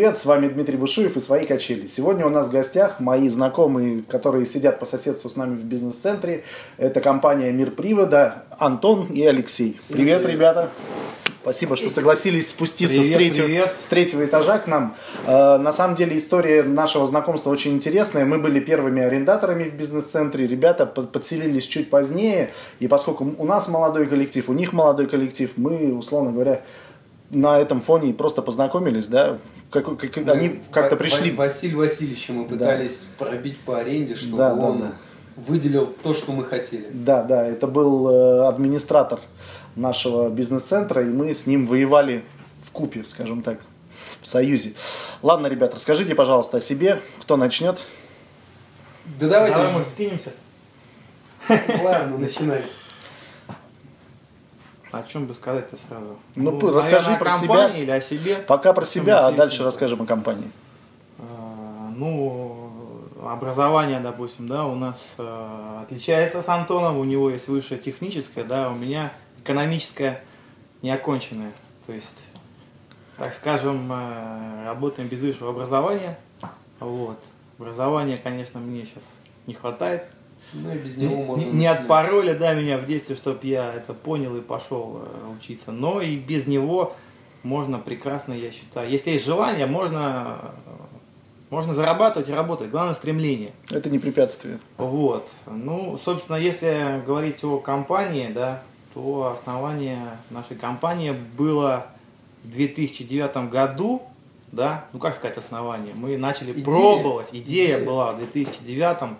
привет! С вами Дмитрий Бушуев и «Свои качели». Сегодня у нас в гостях мои знакомые, которые сидят по соседству с нами в бизнес-центре. Это компания «Мир привода» Антон и Алексей. Привет, привет. ребята! Спасибо, что согласились спуститься привет, с, третьего, привет. с третьего этажа к нам. Э, на самом деле история нашего знакомства очень интересная. Мы были первыми арендаторами в бизнес-центре. Ребята подселились чуть позднее. И поскольку у нас молодой коллектив, у них молодой коллектив, мы, условно говоря, на этом фоне просто познакомились, да? Как, как, мы, они как-то пришли. Василий Васильевич, мы пытались да. пробить по аренде, чтобы да, он да, да. выделил то, что мы хотели. Да, да, это был э, администратор нашего бизнес-центра, и мы с ним воевали в купе, скажем так, в союзе. Ладно, ребят, расскажите, пожалуйста, о себе. Кто начнет? Да давайте. Давай, может, скинемся. Ладно, начинай. О чем бы сказать-то сразу? Ну, ну расскажи про себя. или о себе. Пока про себя, а дальше расскажем о компании. А, ну, образование, допустим, да, у нас а, отличается с Антоном, у него есть высшее техническое, да, у меня экономическое неоконченное. То есть, так скажем, а, работаем без высшего образования. Вот. Образования, конечно, мне сейчас не хватает, ну и без него не, можно... Не отпороли, да, меня в детстве, чтобы я это понял и пошел э, учиться. Но и без него можно прекрасно, я считаю. Если есть желание, можно, можно зарабатывать и работать. Главное стремление. Это не препятствие. Вот. Ну, собственно, если говорить о компании, да, то основание нашей компании было в 2009 году, да, ну как сказать основание, мы начали Идея. пробовать, идея, идея была в 2009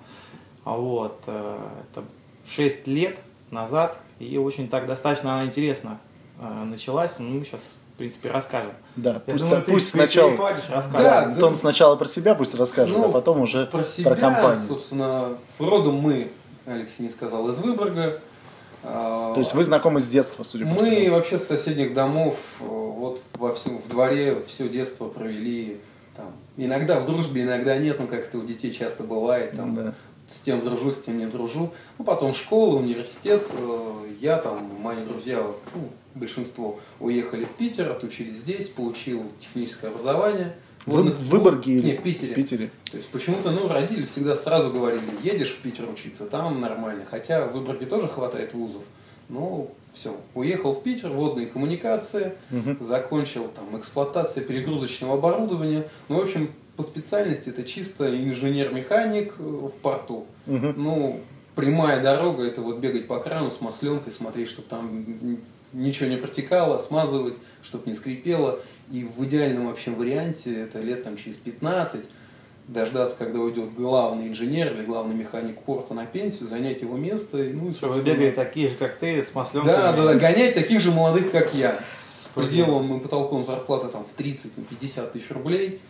а вот, э, это 6 лет назад, и очень так достаточно она интересно э, началась, ну, мы сейчас в принципе, расскажем. Да, Я пусть, думаю, пусть ты, сначала. Да, Антон да. сначала про себя пусть расскажет, ну, а потом уже про, себя, про компанию. Собственно, родом мы, Алексей не сказал, из Выборга. А, То есть вы знакомы с детства, судя по всему? Мы вообще с соседних домов, э, вот во всем, в дворе все детство провели. Там, иногда в дружбе, иногда нет, но как это у детей часто бывает. Там, да с тем дружу, с тем не дружу. Ну, потом школа, университет. Э, я там, мои друзья, ну, большинство уехали в Питер, отучились здесь, получил техническое образование. В, в Выборге или в Питере. в Питере? То есть почему-то, ну, родители всегда сразу говорили, едешь в Питер учиться, там нормально. Хотя в Выборге тоже хватает вузов. Ну, все, уехал в Питер, водные коммуникации, угу. закончил там эксплуатация перегрузочного оборудования. Ну, в общем, по специальности это чисто инженер-механик э, в порту. Угу. Ну, прямая дорога, это вот бегать по крану с масленкой, смотреть, чтобы там ничего не протекало, смазывать, чтобы не скрипело. И в идеальном вообще варианте это лет там через 15 дождаться, когда уйдет главный инженер или главный механик порта на пенсию, занять его место. Ну, и, Чтобы бегали такие же, как ты, с масленками. Да, да, да, гонять таких же молодых, как я. С пределом и потолком зарплаты там в 30-50 тысяч рублей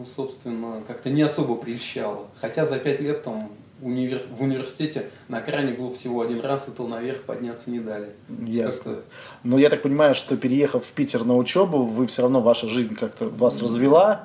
ну, собственно, как-то не особо прельщало. Хотя за пять лет там универ... в университете на кране был всего один раз, и то наверх подняться не дали. Ясно. Но я так понимаю, что переехав в Питер на учебу, вы все равно, ваша жизнь как-то вас развела,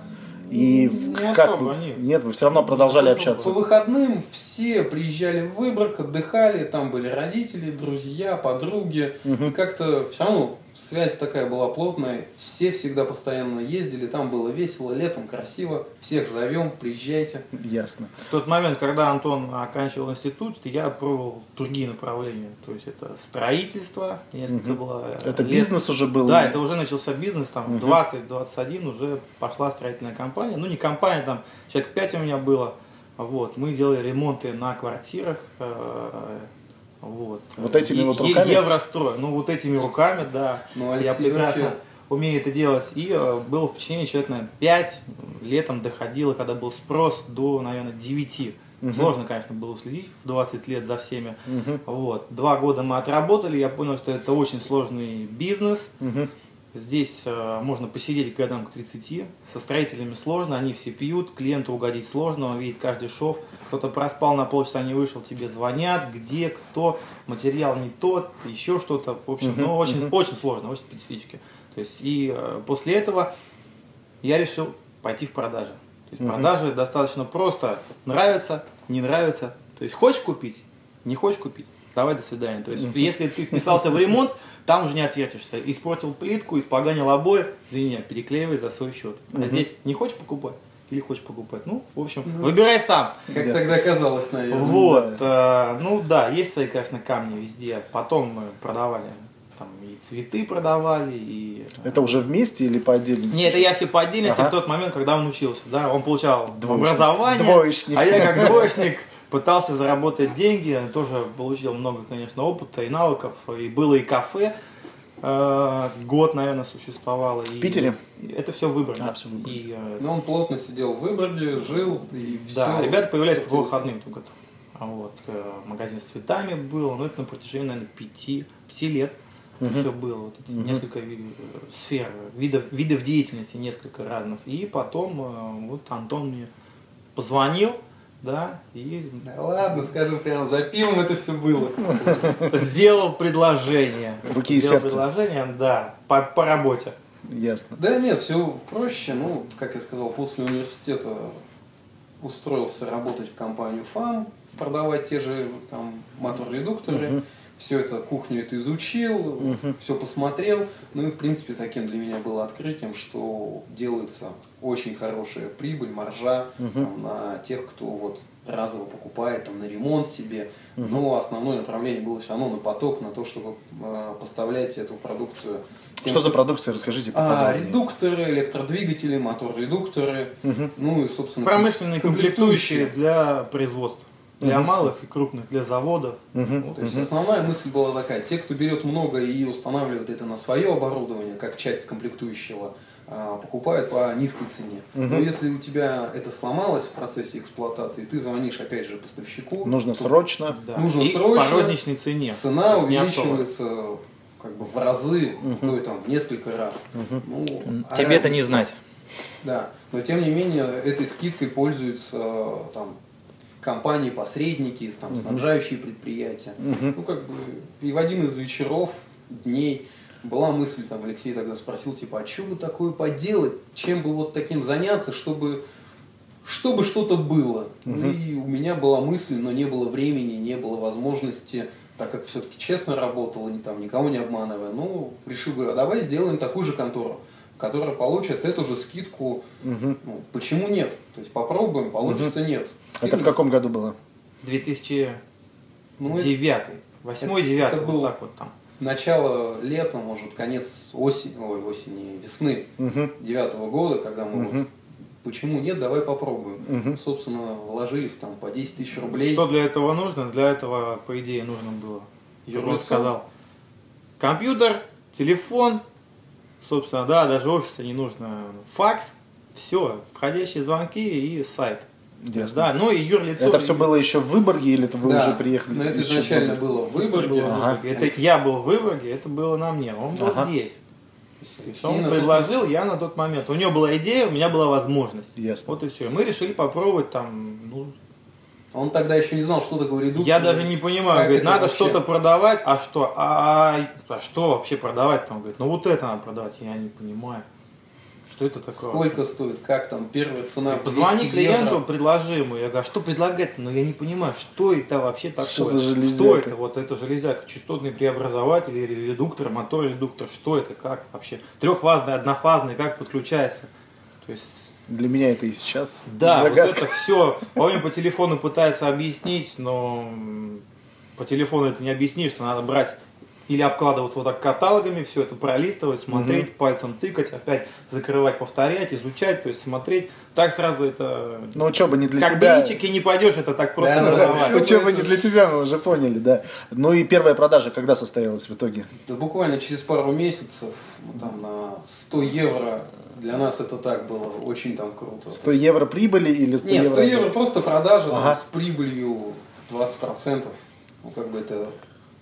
и не как особо, вы... нет. нет, вы все равно продолжали общаться. По выходным все приезжали в Выборг, отдыхали, там были родители, друзья, подруги. Угу. И как-то все равно связь такая была плотная, все всегда постоянно ездили, там было весело, летом красиво, всех зовем, приезжайте. Ясно. В тот момент, когда Антон оканчивал институт, я пробовал другие направления, то есть это строительство, несколько угу. было. Это лет. бизнес уже был? Да, это уже начался бизнес, там угу. 20-21 уже пошла строительная компания, ну не компания, там человек 5 у меня было, вот, мы делали ремонты на квартирах, э, вот. Вот этими вот руками? Еврострой. Ну, вот этими руками, да. Ну, Алексей, я прекрасно вообще... умею это делать. И э, было впечатление, человек, наверное, 5 летом доходило, когда был спрос до, наверное, 9. Угу. Сложно, конечно, было следить в 20 лет за всеми. Угу. Вот. Два года мы отработали, я понял, что это очень сложный бизнес. Угу. Здесь э, можно посидеть годам к 30, со строителями сложно, они все пьют, клиенту угодить сложно, он видит каждый шов, кто-то проспал на полчаса, не вышел, тебе звонят, где, кто, материал не тот, еще что-то, в общем, uh-huh, ну, очень, uh-huh. очень сложно, очень специфически. То есть, и э, после этого я решил пойти в продажи. То есть, uh-huh. продажи достаточно просто, нравится, не нравится, то есть, хочешь купить, не хочешь купить, давай до свидания. То есть, если ты вписался в ремонт, там уже не отвертишься. Испортил плитку, испоганил обои, извини, переклеивай за свой счет. А здесь не хочешь покупать? Или хочешь покупать? Ну, в общем, ну, выбирай сам. Как Ясно. тогда казалось, наверное. Вот. Да. Э, ну да, есть свои, конечно, камни везде. Потом мы продавали там и цветы продавали, и... Э, это уже вместе или по отдельности? Нет, это я все по отдельности ага. в тот момент, когда он учился. Да? Он получал Двоечник. образование, Двоечник. а я как двоечник пытался заработать деньги, тоже получил много, конечно, опыта и навыков, и было и кафе, э, год, наверное, существовало. В и Питере? Это все в Выборге. А, все в Выборге. И, э, ну, он плотно сидел в Выборге, жил, и все. Да, ребята появлялись по выходным только. А вот, э, магазин с цветами был, ну, это на протяжении, наверное, пяти, пяти лет. Угу. Все было, вот эти угу. несколько сфер, видов, видов деятельности несколько разных. И потом вот Антон мне позвонил, да, и... Да ладно, скажем прямо, за пивом это все было. Сделал предложение. Руки и Сделал сердце. предложение, да, по, по работе. Ясно. Да нет, все проще. Ну, как я сказал, после университета устроился работать в компанию ФАМ, продавать те же там мотор-редукторы. Угу все это, кухню это изучил, угу. все посмотрел. Ну и, в принципе, таким для меня было открытием, что делается очень хорошая прибыль, маржа угу. там, на тех, кто вот разово покупает там, на ремонт себе. Угу. Но основное направление было все равно на поток, на то, чтобы э, поставлять эту продукцию. Тем, что за продукция, расскажите поподробнее. А, редукторы, электродвигатели, мотор-редукторы, угу. ну и, собственно, промышленные комплектующие для производства для угу. малых и крупных, для заводов. Угу. Вот, то есть угу. основная мысль была такая, те, кто берет много и устанавливает это на свое оборудование, как часть комплектующего, а, покупают по низкой цене. Угу. Но если у тебя это сломалось в процессе эксплуатации, ты звонишь опять же поставщику. Нужно срочно. Да. Нужно и срочно. по розничной цене. Цена увеличивается как бы в разы, угу. то и там в несколько раз. Угу. Ну, а Тебе это не знать. Да, но тем не менее этой скидкой пользуются там компании, посредники, там, угу. снабжающие предприятия. Угу. Ну, как бы, и в один из вечеров, дней, была мысль, там, Алексей тогда спросил, типа, а что бы такое поделать, чем бы вот таким заняться, чтобы, чтобы что-то было. Угу. Ну, и у меня была мысль, но не было времени, не было возможности, так как все-таки честно работал, и там, никого не обманывая, ну, решил, говорю, а давай сделаем такую же контору которая получит эту же скидку. Угу. Ну, почему нет? То есть попробуем, получится угу. нет. Скидывать. Это в каком году было? 2009. Ну, 8 9 это был так вот там. Начало лета, может, конец осени, ой, осени, весны девятого угу. года, когда мы угу. вот почему нет, давай попробуем. Угу. Собственно, вложились там по 10 тысяч рублей. Что для этого нужно? Для этого, по идее, нужно было. Юрлиц сказал. Компьютер, телефон, собственно, да, даже офиса не нужно. Факс, все, входящие звонки и сайт. Ясно. Да, ну и юрлицо. Это все было еще в Выборге или это вы да, уже приехали? Ну это изначально было в Выборге. Ага. Это я был в Выборге, это было на мне. Он был ага. здесь. он предложил, я на тот момент. У него была идея, у меня была возможность. Ясно. Вот и все. Мы решили попробовать там, ну, он тогда еще не знал, что такое редуктор. Я даже не понимаю, говорит, надо вообще... что-то продавать, а что? А, а что вообще продавать там? Говорит, ну вот это надо продавать, я не понимаю. Что это такое? Сколько вообще? стоит? Как там первая цена? Позвони клиенту, евро. предложи ему. Я говорю, «А что предлагать-то? Но ну, я не понимаю, что это вообще такое? Что за железяка? Что это? Вот это железяка, частотный преобразователь или редуктор, мотор редуктор. Что это? Как вообще? Трехфазный, однофазный, как подключается? То есть для меня это и сейчас Да, загадка. вот это все. Помню, по телефону пытается объяснить, но по телефону это не объяснишь, что надо брать или обкладываться вот так каталогами, все это пролистывать, смотреть, угу. пальцем тыкать, опять закрывать, повторять, изучать, то есть смотреть. Так сразу это... Ну, учеба не для как тебя. Как не пойдешь, это так просто да, да, Учеба не для тебя, мы уже поняли, да. Ну и первая продажа когда состоялась в итоге? Да, буквально через пару месяцев, ну, там на 100 евро для нас это так было очень там круто. 100 евро прибыли или 100 Нет, евро? 100 евро просто продажа ага. там, с прибылью 20%. Ну, как бы это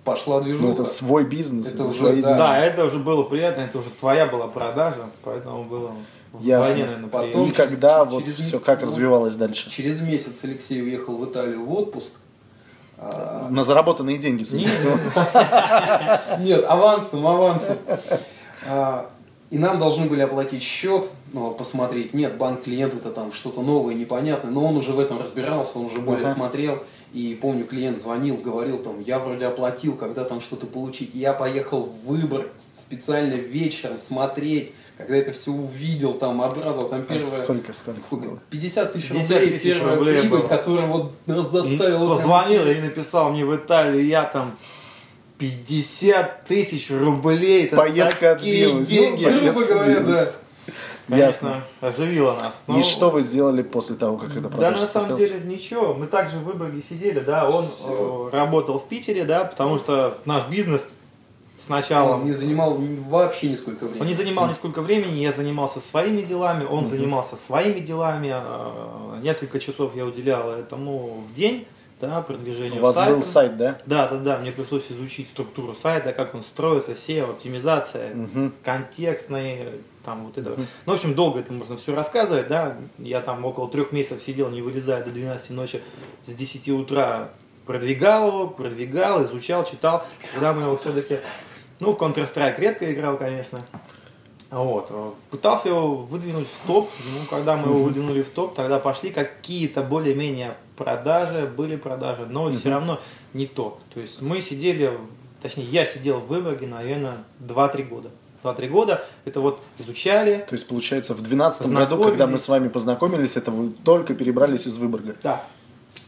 пошла движуха. Ну, это свой бизнес, это, уже, свои да. да, это уже было приятно, это уже твоя была продажа, поэтому было Ясно. Войне, наверное, Потом, и когда вот все, как ну, развивалось дальше? Через месяц Алексей уехал в Италию в отпуск. А, На заработанные деньги, Нет, авансом, авансом. А, и нам должны были оплатить счет, ну, посмотреть. Нет, банк клиент это там что-то новое, непонятное, но он уже в этом разбирался, он уже более ага. смотрел. И помню, клиент звонил, говорил там, я вроде оплатил, когда там что-то получить. Я поехал в выбор специально вечером смотреть, когда это все увидел, там, обрадовал, там первое... А сколько, сколько? сколько? 50 тысяч рублей, тысяч первая рублей прибыль, было. которая вот нас заставила... Позвонил и написал мне в Италию, я там 50 тысяч рублей. Это Поездка отбилась. деньги. Ну, грубо говоря, да. Конечно, оживило нас. Но... И что вы сделали после того, как это Да, на самом деле ничего. Мы также в Выборге сидели, да. Он Все. Э, работал в Питере, да, потому что наш бизнес сначала... Он не занимал вообще нисколько времени. Он не занимал нисколько времени, я занимался своими делами, он угу. занимался своими делами. Э, несколько часов я уделял этому в день да, продвижению У вас сайта. был сайт, да? Да, да, да. Мне пришлось изучить структуру сайта, как он строится, SEO, оптимизация, угу. контекстный, там вот это. Угу. Ну, в общем, долго это можно все рассказывать, да. Я там около трех месяцев сидел, не вылезая до 12 ночи, с 10 утра продвигал его, продвигал, изучал, читал. Когда мы его все-таки, ну, в Counter-Strike редко играл, конечно. Вот. Пытался его выдвинуть в топ. Ну, когда мы его выдвинули в топ, тогда пошли какие-то более-менее продажи, были продажи, но все равно не то. То есть мы сидели, точнее, я сидел в Выборге, наверное, 2-3 года. 2-3 года, это вот изучали. То есть, получается, в 2012 году, когда мы с вами познакомились, это вы только перебрались из Выборга? Да.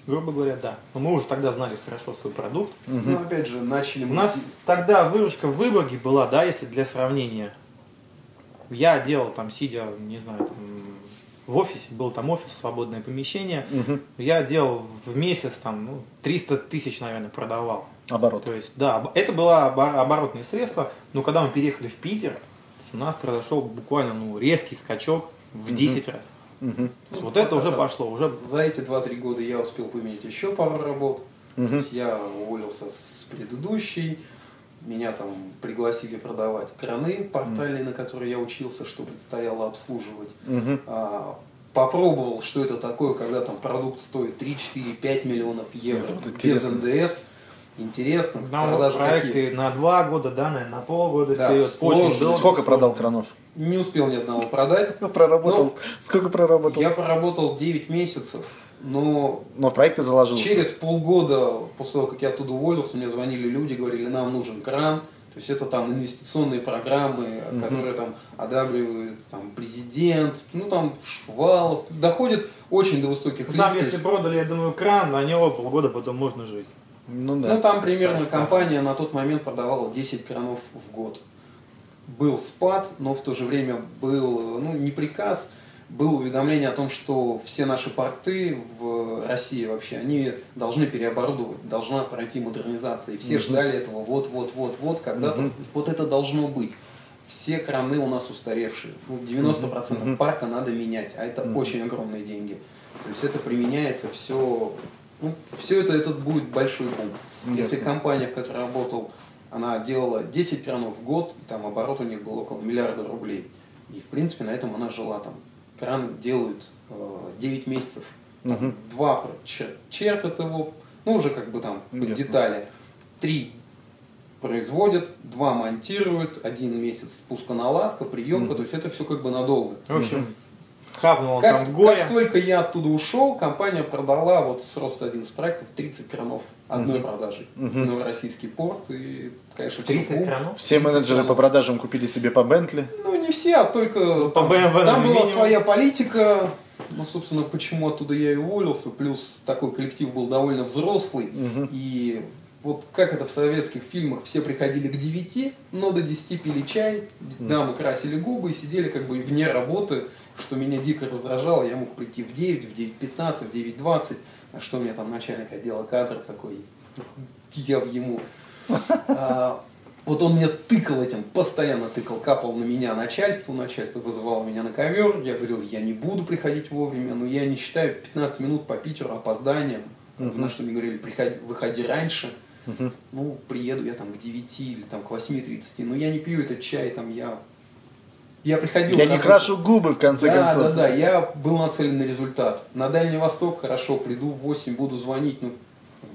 Грубо говоря, да. Но мы уже тогда знали хорошо свой продукт. Угу. Ну, опять же, начали... У нас тогда выручка в Выборге была, да, если для сравнения, я делал там, сидя, не знаю, там, в офисе, был там офис, свободное помещение, угу. я делал в месяц там ну, 300 тысяч, наверное, продавал. Оборот. То есть, да, это было оборотное средство, но когда мы переехали в Питер, у нас произошел буквально ну, резкий скачок в угу. 10 раз. Угу. вот это уже пошло. Уже... За эти 2-3 года я успел поменять еще пару работ. Угу. То есть я уволился с предыдущей, меня там пригласили продавать краны портальные, mm. на которые я учился, что предстояло обслуживать. Mm-hmm. А, попробовал, что это такое, когда там продукт стоит 3, 4, 5 миллионов евро вот без НДС. Интересно. Нам продажи проекты какие? на два года, да, наверное, на полгода да, вперед. Очень долго. Сколько продал кранов? Не успел ни одного продать. Проработал. Сколько проработал? Я проработал 9 месяцев но, но в проекты заложился. Через полгода, после того, как я оттуда уволился, мне звонили люди, говорили, нам нужен кран. То есть это там инвестиционные программы, угу. которые там одабривает там, президент, ну там Шувалов. Доходит очень до высоких лиц. Нам если продали, я думаю, кран, на него полгода потом можно жить. Ну, да. ну там примерно так, компания на тот момент продавала 10 кранов в год. Был спад, но в то же время был ну, не приказ, было уведомление о том, что все наши порты в России вообще, они должны переоборудовать, должна пройти модернизация. И все угу. ждали этого вот-вот-вот-вот, когда-то угу. вот это должно быть. Все краны у нас устаревшие. Ну, 90% угу. парка надо менять, а это угу. очень огромные деньги. То есть это применяется все, ну, все это, этот будет большой бум. Ясно. Если компания, в которой работал, она делала 10 кранов в год, там оборот у них был около миллиарда рублей. И в принципе на этом она жила там краны делают э, 9 месяцев, угу. два чер чертят его, ну уже как бы там Ясно. детали, три производят, два монтируют, один месяц спусконаладка, приемка, угу. то есть это все как бы надолго. В общем, хапнул как, там горе. Как только я оттуда ушел, компания продала вот с роста один из проектов 30 кранов одной угу. продажей. Угу. Новороссийский порт и, конечно, 30 все кранов? Все менеджеры кранов. по продажам купили себе по Бентли? Ну, не все, а только ну, по там, BMW там была своя политика. Ну, собственно, почему оттуда я и уволился. Плюс такой коллектив был довольно взрослый. Угу. И вот как это в советских фильмах, все приходили к 9, но до 10 пили чай, дамы красили губы и сидели как бы вне работы, что меня дико раздражало. Я мог прийти в 9, в 9.15, в 9.20 а что мне там начальник отдела кадров такой, я ему. А, вот он мне тыкал этим, постоянно тыкал, капал на меня начальство, начальство вызывало меня на ковер, я говорил, я не буду приходить вовремя, но я не считаю 15 минут по Питеру опозданием, uh-huh. на что мне говорили, приходи, выходи раньше, uh-huh. ну, приеду я там к 9 или там к 8.30, но я не пью этот чай, там я я приходил... Я не крашу губы, в конце да, концов. Да, да, да, я был нацелен на результат. На Дальний Восток, хорошо, приду в 8, буду звонить, ну,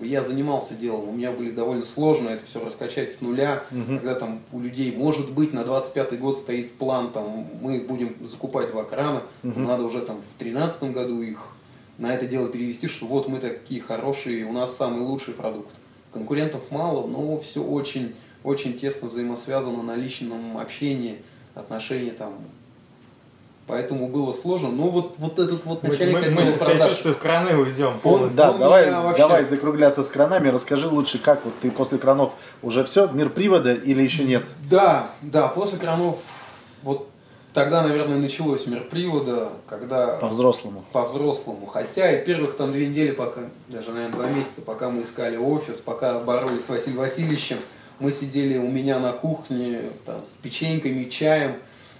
я занимался делом, у меня были довольно сложно это все раскачать с нуля, угу. когда там у людей, может быть, на 25 год стоит план, там, мы будем закупать два крана, угу. надо уже там в 2013 году их на это дело перевести, что вот мы такие хорошие, у нас самый лучший продукт. Конкурентов мало, но все очень, очень тесно взаимосвязано на личном общении, отношении там Поэтому было сложно. Но вот, вот этот вот начальник мы, мы, мы продаж... что в краны уйдем полностью. да, давай, вообще... давай закругляться с кранами. Расскажи лучше, как вот ты после кранов уже все, мир привода или еще нет? Да, да, после кранов вот тогда, наверное, началось мир привода, когда... По-взрослому. По-взрослому. Хотя и первых там две недели, пока, даже, наверное, два месяца, пока мы искали офис, пока боролись с Василием Васильевичем, мы сидели у меня на кухне там, с печеньками, чаем,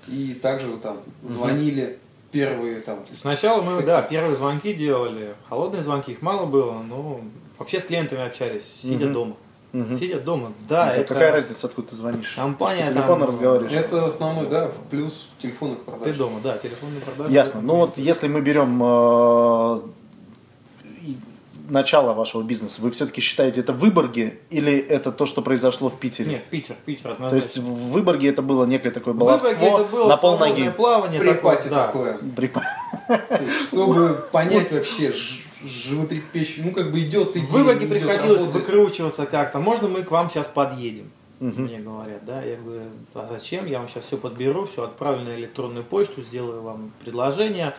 и также там звонили первые там. Сначала мы, да, первые звонки делали. Холодные звонки, их мало было, но вообще с клиентами общались, сидя угу. дома. Угу. Сидят дома, да. Ну, это, это какая разница, откуда ты звонишь? Компания. Ты по телефону там, разговариваешь. Это основной, да, плюс телефонных продаж. Ты дома, да, телефонные продажи. Ясно. Ну вот если мы берем э, начала вашего бизнеса, вы все-таки считаете это в Выборге или это то, что произошло в Питере? Нет, Питер, Питер однозначно. То есть в Выборге это было некое такое баловство было на полноги. плавание Припати такое. такое. Да. Чтобы понять вообще животрепещущий, ну как бы идет идея. В Выборге приходилось выкручиваться как-то. Можно мы к вам сейчас подъедем? Угу. Мне говорят, да, я говорю, а зачем? Я вам сейчас все подберу, все отправлю на электронную почту, сделаю вам предложение.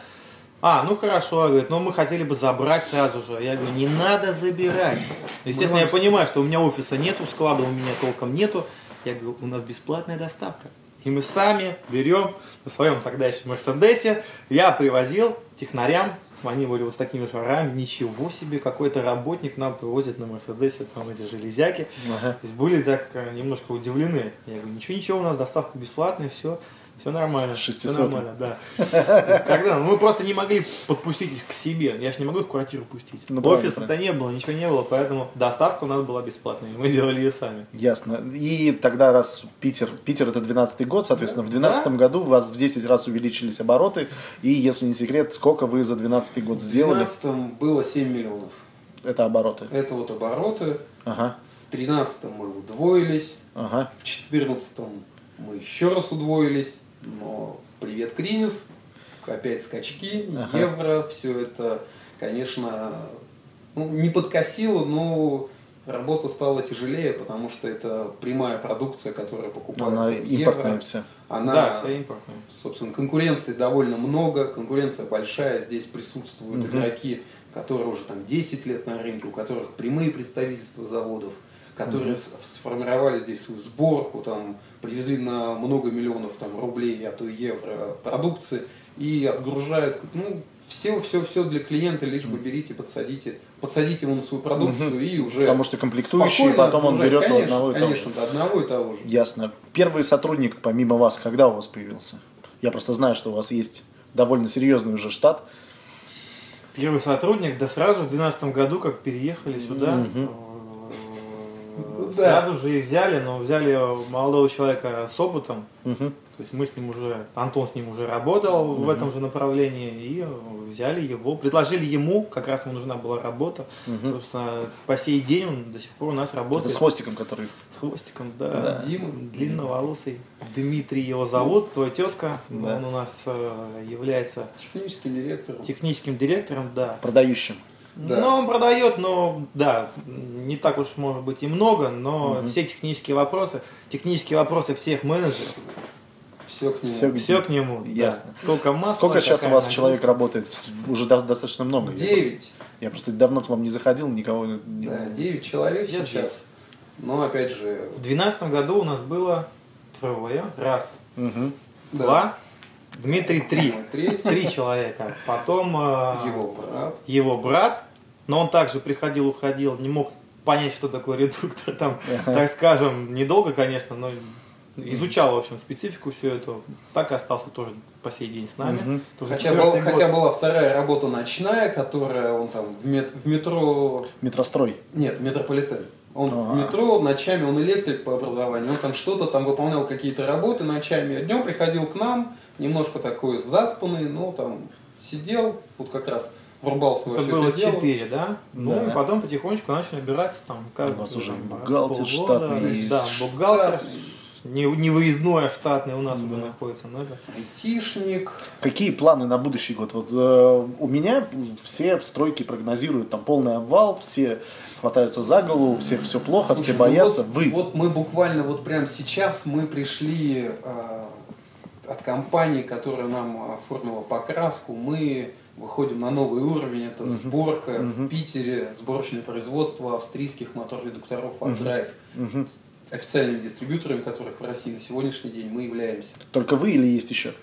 А, ну хорошо, говорит, но мы хотели бы забрать сразу же. Я говорю, не надо забирать. Естественно, я понимаю, что у меня офиса нету, склада у меня толком нету. Я говорю, у нас бесплатная доставка. И мы сами берем на своем тогда еще Мерседесе. Я привозил технарям, они были вот с такими шарами, ничего себе, какой-то работник нам привозит на Мерседесе там эти железяки. Ага. То есть были так немножко удивлены. Я говорю, ничего, ничего, у нас доставка бесплатная, все. Все нормально. 600. Все нормально, да. есть, когда мы просто не могли подпустить их к себе. Я же не могу их в квартиру пустить. Ну, Офиса-то не было, ничего не было, поэтому доставка у нас была бесплатная, мы делали ее сами. Ясно. И тогда раз Питер, Питер это 12 год, соответственно, в 12 да? году у вас в 10 раз увеличились обороты. И, если не секрет, сколько вы за 12 год сделали? В 12 было 7 миллионов. Это обороты? Это вот обороты. Ага. В 13 мы удвоились. Ага. В 14 мы еще раз удвоились но привет кризис, опять скачки, ага. евро, все это, конечно, ну, не подкосило, но работа стала тяжелее, потому что это прямая продукция, которая покупается Она в импортная вся. Она, да, вся импортная. Собственно, конкуренции довольно много, конкуренция большая, здесь присутствуют угу. игроки, которые уже там 10 лет на рынке, у которых прямые представительства заводов которые mm сформировали здесь свою сборку, там, привезли на много миллионов там, рублей, а то и евро продукции и отгружают, ну, все, все, все для клиента, лишь бы берите, подсадите, подсадите ему на свою продукцию mm и уже. Потому что комплектующие, потом он берет конечно, одного и того Конечно, до одного и того же. Ясно. Первый сотрудник, помимо вас, когда у вас появился? Я просто знаю, что у вас есть довольно серьезный уже штат. Первый сотрудник, да сразу в 2012 году, как переехали сюда, mm да. Сразу же их взяли, но взяли молодого человека с опытом. Угу. То есть мы с ним уже, Антон с ним уже работал угу. в этом же направлении и взяли его, предложили ему, как раз ему нужна была работа. Угу. Собственно, по сей день он до сих пор у нас работает. Это с хвостиком, который? С хвостиком, да. да. Дима, длинноволосый. Дмитрий его зовут, твой тезка. Да. Он у нас э, является техническим директором. Техническим директором, да. Продающим. Да. Ну, он продает, но да, не так уж может быть и много, но угу. все технические вопросы, технические вопросы всех менеджеров, все к нему. Все, все к нему. Ясно. Да. Сколько масла, Сколько сейчас у вас нагрузка? человек работает? Уже достаточно много. Девять. Я, я просто давно к вам не заходил, никого не Да, девять человек я сейчас. Но опять же. В двенадцатом году у нас было трое. Раз. Угу. Два. Дмитрий три. Три человека. Потом э, его брат. Его брат, но он также приходил, уходил, не мог понять, что такое редуктор. Там, так скажем, недолго, конечно, но изучал, в общем, специфику всю эту. Так и остался тоже по сей день с нами. Угу. Тоже хотя, был, хотя была вторая работа ночная, которая он там в, мет, в метро... Метрострой? Нет, метрополитен. Он А-а-а. в метро, ночами он электрик по образованию, он там что-то там выполнял какие-то работы ночами, а днем приходил к нам, немножко такой заспанный, но там сидел, вот как раз врубался во Это все было это дело. 4, да? Ну, Да. и потом потихонечку начали набираться там. Как, У вас уже бухгалтер штатный есть. Да, бухгалтер. Не, не выездной, а штатный у нас уже находится. Но это... Айтишник. Какие планы на будущий год? Вот э, у меня все в стройке прогнозируют там полный обвал, все хватаются за голову, у всех все плохо, все ну боятся. вот, Вы Вот мы буквально вот прямо сейчас мы пришли э, от компании, которая нам оформила покраску, мы выходим на новый уровень. Это сборка в Питере, сборочное производство австрийских мотор-редукторов Drive. Мгм. Официальными дистрибьюторами, которых в России на сегодняшний день мы являемся. только вы или есть еще?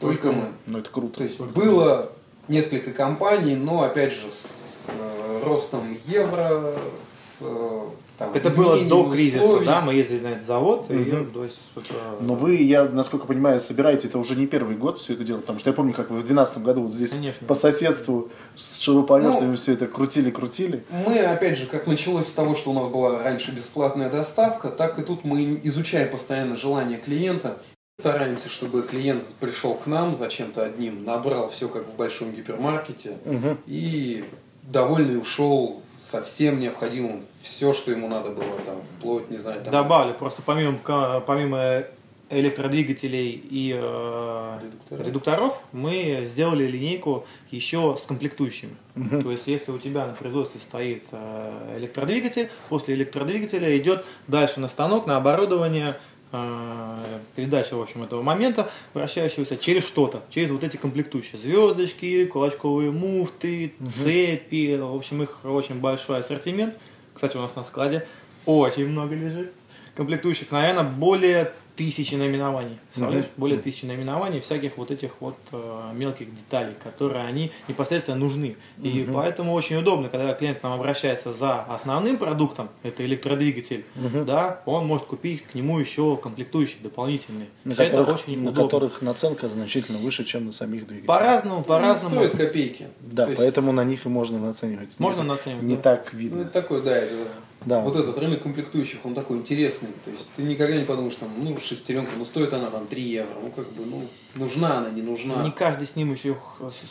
Только мы. Ну это круто. То есть было несколько компаний, но опять же с э, ростом евро, с э, там, Это было до кризиса, условий. да, мы ездили на этот завод, и то есть, вот, э, Но вы, я насколько понимаю, собираете это уже не первый год все это дело, потому что я помню, как вы в 2012 году вот здесь Конечно. по соседству с шуруповертами Ну, все это крутили-крутили. Мы, опять же, как началось с того, что у нас была раньше бесплатная доставка, так и тут мы изучаем постоянно желание клиента. Стараемся, чтобы клиент пришел к нам за чем-то одним, набрал все как в большом гипермаркете Мгм. и довольный ушел со всем необходимым, все, что ему надо было, там, вплоть, не знаю, там, добавили просто помимо, помимо электродвигателей и э, Редукторов. редукторов, мы сделали линейку еще с комплектующими. То есть, если у тебя на производстве стоит э, электродвигатель, после электродвигателя идет дальше на станок, на оборудование, передача, в общем, этого момента, вращающегося через что-то, через вот эти комплектующие. Звездочки, кулачковые муфты, цепи, в общем, их очень большой ассортимент. Кстати, у нас на складе очень много лежит. Комплектующих, наверное, более тысячи наименований. Представляешь? Более тысячи наименований всяких вот этих вот э, мелких деталей, которые они непосредственно нужны. И поэтому очень удобно, когда клиент к нам обращается за основным продуктом, это электродвигатель, да, он может купить к нему еще комплектующие дополнительные. На, это которых, очень на удобно. которых наценка значительно выше, чем на самих двигателях. По-разному, не по-разному. стоит копейки. Да, То есть, поэтому на них и можно наценивать. Можно наценивать, Не да. так Ну, видно. это такой, да, это, Да. вот этот рынок комплектующих, он такой интересный. То есть ты никогда не подумаешь, там, ну, шестеренка, ну, стоит она там 3 евро. Ну, как бы, ну, нужна она, не нужна. Не каждый с ним еще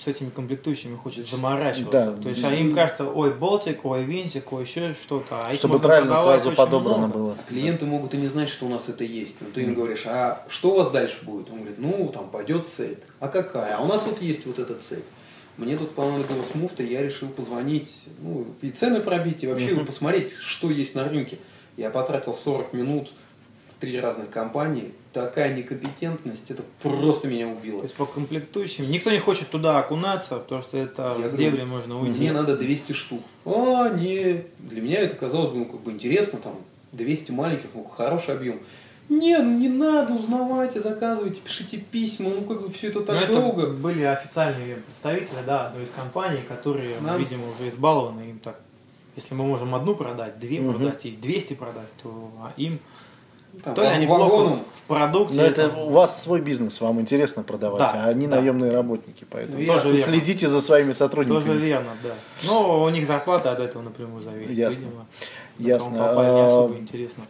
с этими комплектующими хочет заморачиваться. Да. То есть а им кажется, ой, болтик, ой, винтик, ой, еще что-то. А Чтобы правильно сразу подобрано много. было. А клиенты могут и не знать, что у нас это есть. Но ты им говоришь, а что у вас дальше будет? Он говорит, ну, там пойдет цепь. А какая? А у нас вот есть вот эта цепь. Мне тут понадобилась муфта, я решил позвонить, ну, и цены пробить, и вообще посмотреть, что есть на рынке. Я потратил 40 минут три разных компании. Такая некомпетентность, это просто меня убило. То есть по комплектующим. Никто не хочет туда окунаться, потому что это Я говорю, дебри можно уйти. Мне надо 200 штук. А, не. Для меня это казалось бы, ну, как бы интересно, там, 200 маленьких, ну, хороший объем. Не, ну не надо, узнавайте, заказывайте, пишите письма, ну как бы все это Но так Ну, это долго. были официальные представители, да, одной из компаний, которые, Нам- видимо, уже избалованы им так. Если мы можем одну продать, две Мгм. продать и 200 продать, то а им Там, то ли они вагоном. плохо в продукте. Но это у вас свой бизнес, вам интересно продавать, Да, а они да. наемные работники, поэтому Тоже верно. следите за своими Тоже сотрудниками. верно, да. Но у них зарплата от этого напрямую зависит. Ясно. Видимо. Ясно. Попали не А, особо интересно.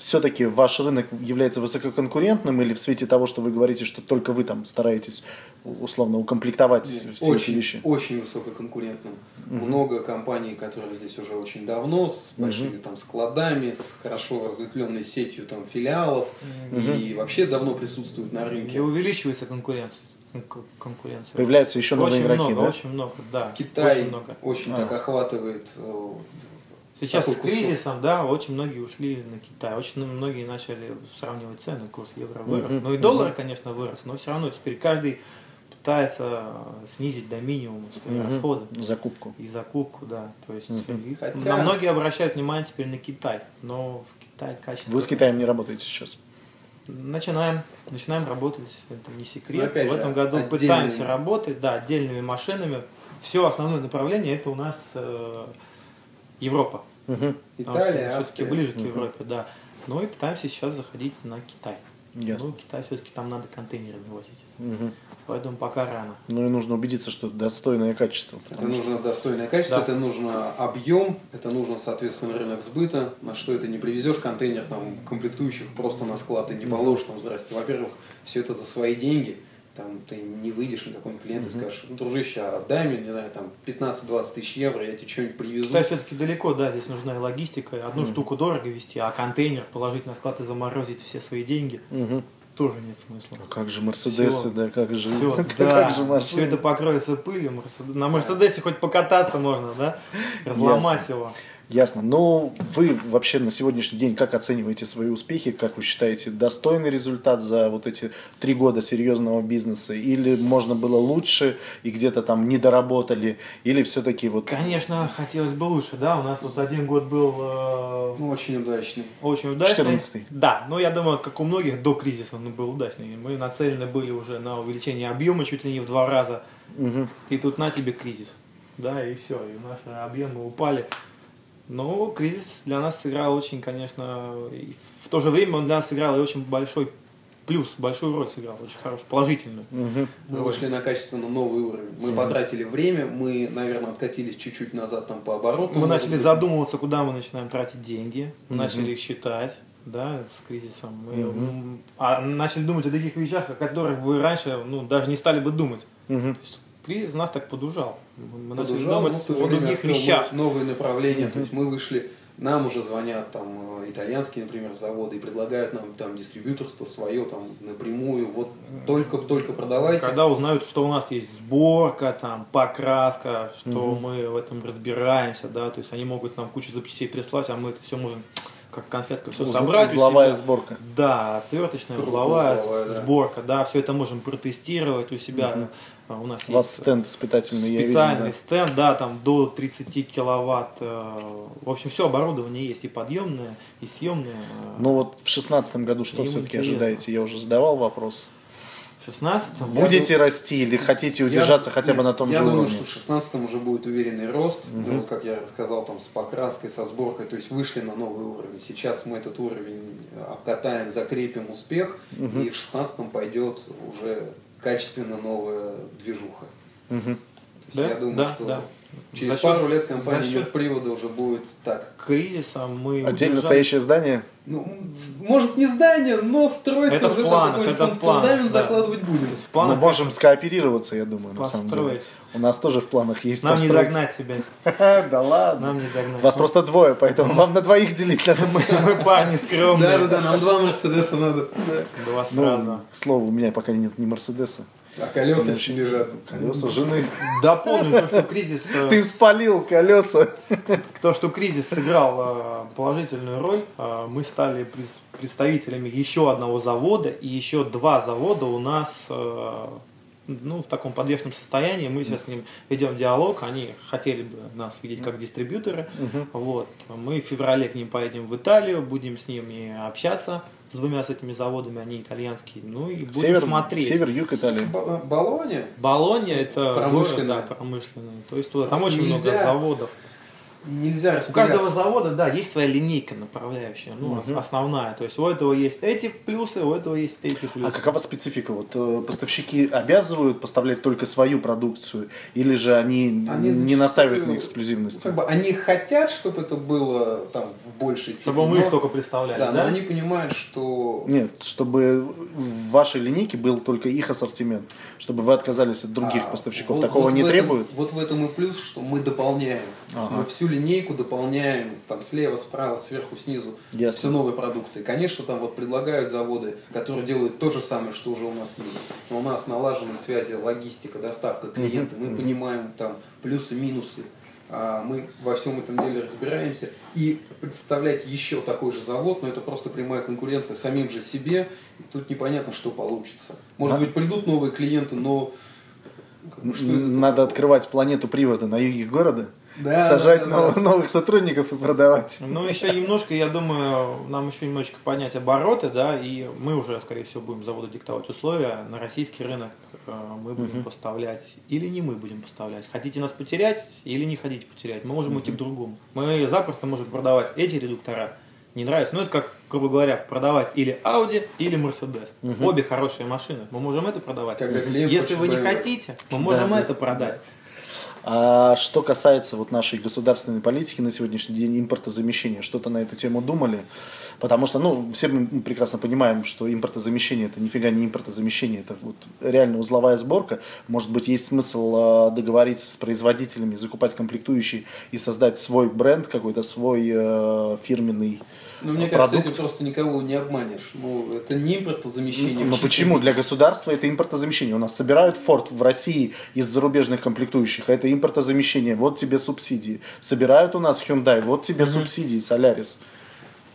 Все-таки ваш рынок является высококонкурентным или в свете того, что вы говорите, что только вы там стараетесь условно укомплектовать все эти очень, вещи? очень высококонкурентным. Много компаний, которые здесь уже очень давно, с большими там складами, с хорошо разветвленной сетью там филиалов и вообще давно присутствуют на И рынке. увеличивается конкуренция. Кон- конкуренция. Появляются еще новые очень игроки, много, да? очень много, да. Китай Очень много. очень А. так охватывает. Сейчас с кусок. кризисом, да, очень многие ушли на Китай, очень многие начали сравнивать цены, курс евро вырос. Ну и доллар, конечно, вырос, но все равно теперь каждый пытается снизить до минимума свои расходы Закупку. и закупку, да. То есть Хотя- на многие обращают внимание теперь на Китай, но в Китае качество. Вы с Китаем не работаете сейчас? Начинаем, начинаем работать, это не секрет. Но опять в же, этом году отдельными- пытаемся работать, да, отдельными машинами. Все основное направление это у нас э, Европа. Мгм. Италия, все-таки Австрия. ближе к Европе, да. Ну и пытаемся сейчас заходить на Китай. Ясно. Ну, Китай все-таки там надо контейнерами возить. Мгм. Поэтому пока рано. Ну и нужно убедиться, что достойное качество. Это что- нужно достойное качество, Да. это нужно объем, это нужно, соответственно, рынок сбыта, на что это не привезешь контейнер там, комплектующих просто на склад и не положишь там, здрасте. Во-первых, все это за свои деньги, там ты не выйдешь на какой-нибудь клиент и скажешь, ну, дружище, отдай мне, не знаю, там 15-20 тысяч евро, я тебе что-нибудь привезу. Китай все-таки далеко, да, здесь нужна и логистика, одну mm-hmm. штуку дорого вести, а контейнер положить на склад и заморозить все свои деньги. Mm-hmm тоже нет смысла. А как же Мерседесы, да, как же, все, да, как же машины. Все это покроется пылью. Мерседес. На Мерседесе хоть покататься можно, да? Разломать Ясно. его. Ясно. Но вы вообще на сегодняшний день как оцениваете свои успехи? Как вы считаете, достойный результат за вот эти три года серьезного бизнеса? Или можно было лучше и где-то там не доработали? Или все-таки вот... Конечно, хотелось бы лучше, да. У нас вот один год был... Э... Ну, очень удачный. Очень удачный. 14 Да, но я думаю, как у многих, до кризиса он был удачный. Мы нацелены были уже на увеличение объема чуть ли не в два раза. Угу. И тут на тебе кризис. Да, и все, и наши объемы упали. Но кризис для нас сыграл очень, конечно, и в то же время он для нас сыграл и очень большой плюс, большую роль сыграл, очень хорошую, положительную. Угу. Мы вышли на качественно новый уровень. Мы угу. потратили время, мы, наверное, откатились чуть-чуть назад там по обороту. Мы начали быть. задумываться, куда мы начинаем тратить деньги, угу. начали их считать, да, с кризисом. Мы угу. а, начали думать о таких вещах, о которых вы раньше ну, даже не стали бы думать. Угу кризис нас так подужал. Мы начали подужал, думать о других вещах. Новые направления, mm-hmm. то есть мы вышли, нам уже звонят там э, итальянские, например, заводы и предлагают нам там дистрибьюторство свое там напрямую, вот только-только продавайте. Когда узнают, что у нас есть сборка, там, покраска, что mm-hmm. мы в этом разбираемся, да, то есть они могут нам кучу запчастей прислать, а мы это все можем как конфетка, все собрать. Узловая сборка. Да, отверточная, угловая сборка, да. да, все это можем протестировать у себя. Угу. У нас у вас есть стенд испытательный, специальный я видел, да. стенд, да, там до 30 киловатт. Э, в общем, все оборудование есть и подъемное, и съемное. Ну вот в шестнадцатом году что все-таки ожидаете? Я уже задавал вопрос. В 16 Будете я расти или хотите удержаться я, хотя бы на том я же думаю, уровне? что в 16 уже будет уверенный рост, угу. ну, как я сказал, там с покраской, со сборкой, то есть вышли на новый уровень. Сейчас мы этот уровень обкатаем, закрепим успех, угу. и в 16 пойдет уже качественно новая движуха. Угу. Да? Я думаю, да, что да. Через за пару лет компания счет... привода уже будет так. Кризисом мы... Отдельно настоящее здание? Ну, может не здание, но строится это уже планах, это фунд, фундамент да. закладывать будем. В планах, Мы можем скооперироваться, я думаю, построить. на самом деле. У нас тоже в планах есть Нам построить. не догнать тебя. Да ладно. Нам не догнать. Вас просто двое, поэтому вам на двоих делить надо. Мы парни скромные. Да, да, да, нам два Мерседеса надо. Два ну, сразу. К слову, у меня пока нет ни Мерседеса. А колеса еще лежат. Колеса жены. Дополню то, что кризис... Э, Ты спалил колеса. То, что кризис сыграл э, положительную роль, э, мы стали представителями еще одного завода, и еще два завода у нас ну, в таком подвешенном состоянии. Мы сейчас с ним ведем диалог. Они хотели бы нас видеть как дистрибьюторы. Угу. Вот. Мы в феврале к ним поедем в Италию, будем с ними общаться с двумя с этими заводами, они итальянские. Ну и будем север, смотреть. Север-юг Италии. Болония? Болония это промышленный. Город, да, промышленный. То есть туда, там очень нельзя, много заводов. Нельзя У каждого завода, да, есть своя линейка направляющая, ну, угу. основная. То есть у этого есть эти плюсы, у этого есть эти плюсы. А какова специфика? Вот э, поставщики обязывают поставлять только свою продукцию, или же они, они не настаивают на эксклюзивности? Как бы они хотят, чтобы это было там в большей степени. Чтобы мы их только представляли, да, да? но они понимают, что... Нет, чтобы в вашей линейке был только их ассортимент, чтобы вы отказались от других а, поставщиков. Вот, Такого вот не требуют? Вот в этом и плюс, что мы дополняем. Ага. Мы всю линейку дополняем там слева, справа, сверху, снизу. Ясно. Все новой продукции. Конечно, там вот предлагают заводы, которые делают то же самое, что уже у нас есть. Но у нас налажены связи, логистика, доставка клиента. Мы понимаем там плюсы, минусы. А мы во всем этом деле разбираемся. И представлять еще такой же завод, но это просто прямая конкуренция самим же себе. И тут непонятно, что получится. Может быть, придут новые клиенты, но... Надо открывать планету привода на юге города да, сажать да, да, нов, да. новых сотрудников и продавать. Ну, еще немножко, я думаю, нам еще немножечко поднять обороты, да, и мы уже, скорее всего, будем заводу диктовать условия. На российский рынок э, мы будем угу. поставлять, или не мы будем поставлять. Хотите нас потерять, или не хотите потерять. Мы можем угу. идти к другому. Мы запросто можем продавать эти редуктора. Не нравится. Ну, это как, грубо говоря, продавать или Audi, или Mercedes. Угу. Обе хорошие машины. Мы можем это продавать. Если вы не хотите, мы можем да, это да. продать. А что касается вот нашей государственной политики на сегодняшний день импортозамещения, что-то на эту тему думали? Потому что, ну, все мы прекрасно понимаем, что импортозамещение это нифига не импортозамещение, это вот реально узловая сборка. Может быть, есть смысл а, договориться с производителями, закупать комплектующие и создать свой бренд, какой-то свой э, фирменный ну, мне продукт. кажется, этим просто никого не обманешь. Ну, это не импортозамещение. Ну, почему? Для государства это импортозамещение. У нас собирают Форд в России из зарубежных комплектующих, а это импортозамещение. Вот тебе субсидии. Собирают у нас Hyundai, вот тебе угу. субсидии, Солярис.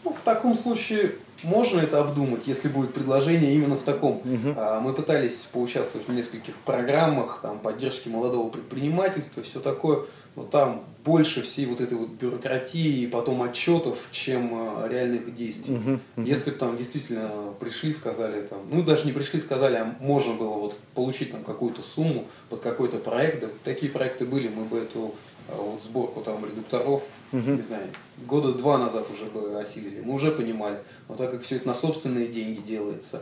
Ну, в таком случае можно это обдумать, если будет предложение именно в таком. Угу. Мы пытались поучаствовать в нескольких программах там, поддержки молодого предпринимательства, все такое но там больше всей вот этой вот бюрократии и потом отчетов, чем э, реальных действий. Uh-huh, uh-huh. Если бы там действительно пришли, сказали там, ну даже не пришли, сказали, а можно было вот получить там какую-то сумму под какой-то проект, да, такие проекты были, мы бы эту э, вот сборку там редукторов, uh-huh. не знаю, года два назад уже бы осилили, мы уже понимали, но так как все это на собственные деньги делается,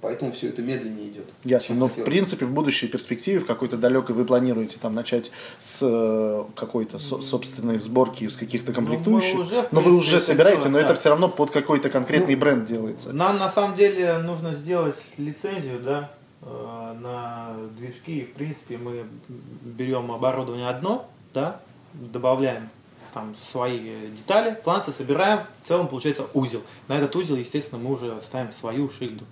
поэтому все это медленнее идет. Ясно. Но в принципе в будущей перспективе, в какой-то далекой вы планируете там начать с э, какой-то со- собственной сборки с каких-то ну, комплектующих. Но, уже, но вы уже собираете, но да. это все равно под какой-то конкретный ну, бренд делается. Нам на самом деле нужно сделать лицензию, да, э, на движки. И в принципе мы берем оборудование одно, да, добавляем там свои детали, фланцы собираем, в целом получается узел. На этот узел, естественно, мы уже ставим свою шильду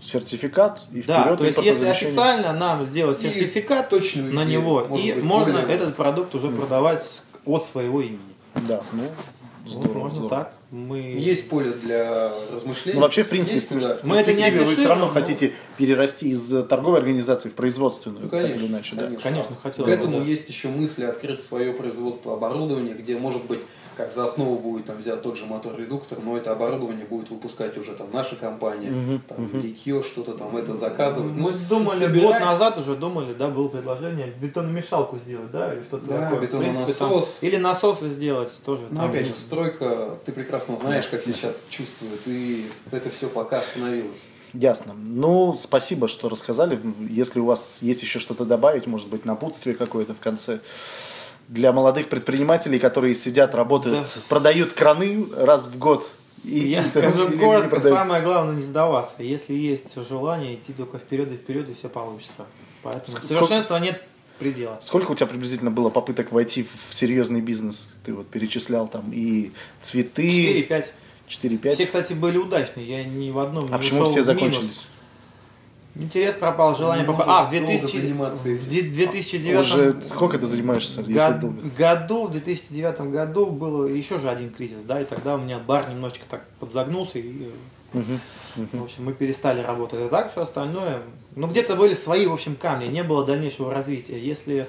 сертификат и вперед. Да, то есть если официально нам сделать сертификат точно на него, и быть, можно этот продукт уже продавать от своего имени. Да, ну, здорово. Вот можно здорово. так. Мы... Есть поле для размышлений. Ну, вообще, в принципе, в мы это не вы все равно но... хотите перерасти из торговой организации в производственную, ну, конечно, так или иначе. Конечно, да? конечно хотел. К этому да. есть еще мысли открыть свое производство оборудования, где, может быть, как за основу будет там взят тот же мотор-редуктор, но это оборудование будет выпускать уже там наша компания, uh-huh, там uh-huh. литье, что-то там это заказывать. Мы ну, думали собирать... год назад уже думали, да, было предложение бетономешалку сделать, да, или что-то да, такое. бетономесос. Там, или насосы сделать тоже. Ну опять же, стройка, ты прекрасно знаешь, как сейчас чувствует, и это все пока остановилось. Ясно. Ну, спасибо, что рассказали. Если у вас есть еще что-то добавить, может быть, напутствие какое-то в конце для молодых предпринимателей, которые сидят, работают, да. продают краны раз в год. И я скажу коротко, самое главное не сдаваться. Если есть желание, идти только вперед и вперед, и все получится. Поэтому Сколько... совершенства нет предела. Сколько у тебя приблизительно было попыток войти в серьезный бизнес? Ты вот перечислял там и цветы. 4-5. 4-5. Все, кстати, были удачные. Я ни в одном не А почему все закончились? Интерес пропал, желание пропало. А, в 2000, в 2009 Уже сколько ты занимаешься? Год, году, в 2009 году был еще же один кризис, да, и тогда у меня бар немножечко так подзагнулся, и, угу, угу. в общем, мы перестали работать. А так все остальное, ну, где-то были свои, в общем, камни, не было дальнейшего развития. Если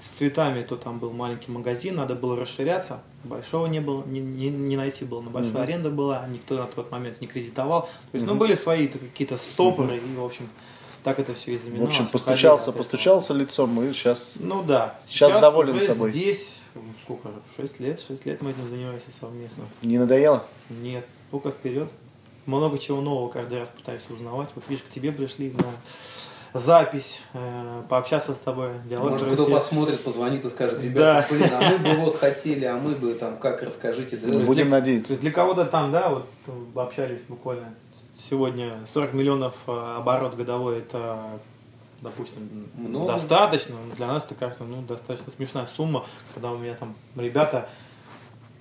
с цветами, то там был маленький магазин, надо было расширяться, большого не было, не, не, не найти было, на большая угу. аренда была, никто на тот момент не кредитовал. То есть, угу. ну, были свои какие-то стопоры, угу. и, в общем, так это все и В общем, постучался, постучался лицом, и сейчас, ну, да. сейчас, сейчас доволен собой. здесь, сколько, 6 лет, 6 лет мы этим занимаемся совместно. Не надоело? Нет, только вперед. Много чего нового каждый раз пытаюсь узнавать. Вот видишь, к тебе пришли на запись, э, пообщаться с тобой. Диалог Может, кто посмотрит, позвонит и скажет, ребята, да. блин, а мы бы вот хотели, а мы бы там, как расскажите. Да? Будем для, надеяться. То есть для кого-то там, да, вот общались буквально сегодня 40 миллионов э, оборот годовой это допустим, Много. достаточно, для нас это кажется, ну, достаточно смешная сумма, когда у меня там ребята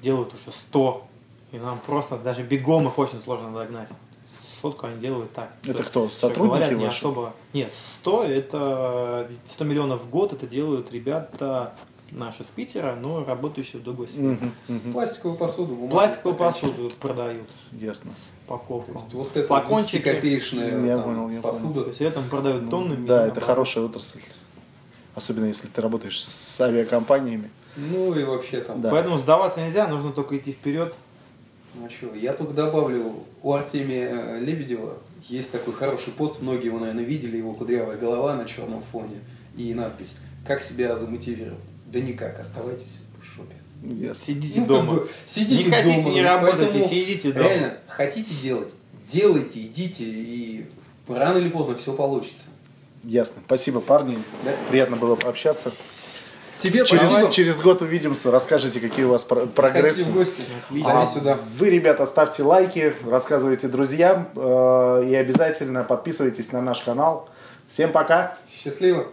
делают уже 100, и нам просто даже бегом их очень сложно догнать. Сотку они делают так. Это кто? Сотрудники говорят, не особо. Нет, 100 это 100 миллионов в год это делают ребята наши с Питера, но работающие в другой сфере. Угу, угу. Пластиковую посуду. Пластиковую посуду продают. Ясно упаковку. То есть, вот это Флакончики, копеечная я там, понял, я посуда. Понял. То есть этом продают тоннами. Да, это хорошая отрасль. Особенно если ты работаешь с авиакомпаниями. Ну и вообще там. Да. Поэтому сдаваться нельзя, нужно только идти вперед. Ну а что, я только добавлю, у Артемия э, Лебедева есть такой хороший пост, многие его, наверное, видели, его кудрявая голова на черном фоне и надпись «Как себя замотивировать?» Да никак, оставайтесь Yes. Сидите ну, дома. Как бы, сидите не хотите, дома, не работайте, сидите дома. Реально, хотите делать, делайте, идите, и рано или поздно все получится. Ясно. Спасибо, парни. Да? Приятно было пообщаться. Тебе через, спасибо. через год увидимся, расскажите, какие у вас про- прогрессы. Заходите в гости. А сюда. Вы, ребята, ставьте лайки, рассказывайте друзьям э, и обязательно подписывайтесь на наш канал. Всем пока! Счастливо.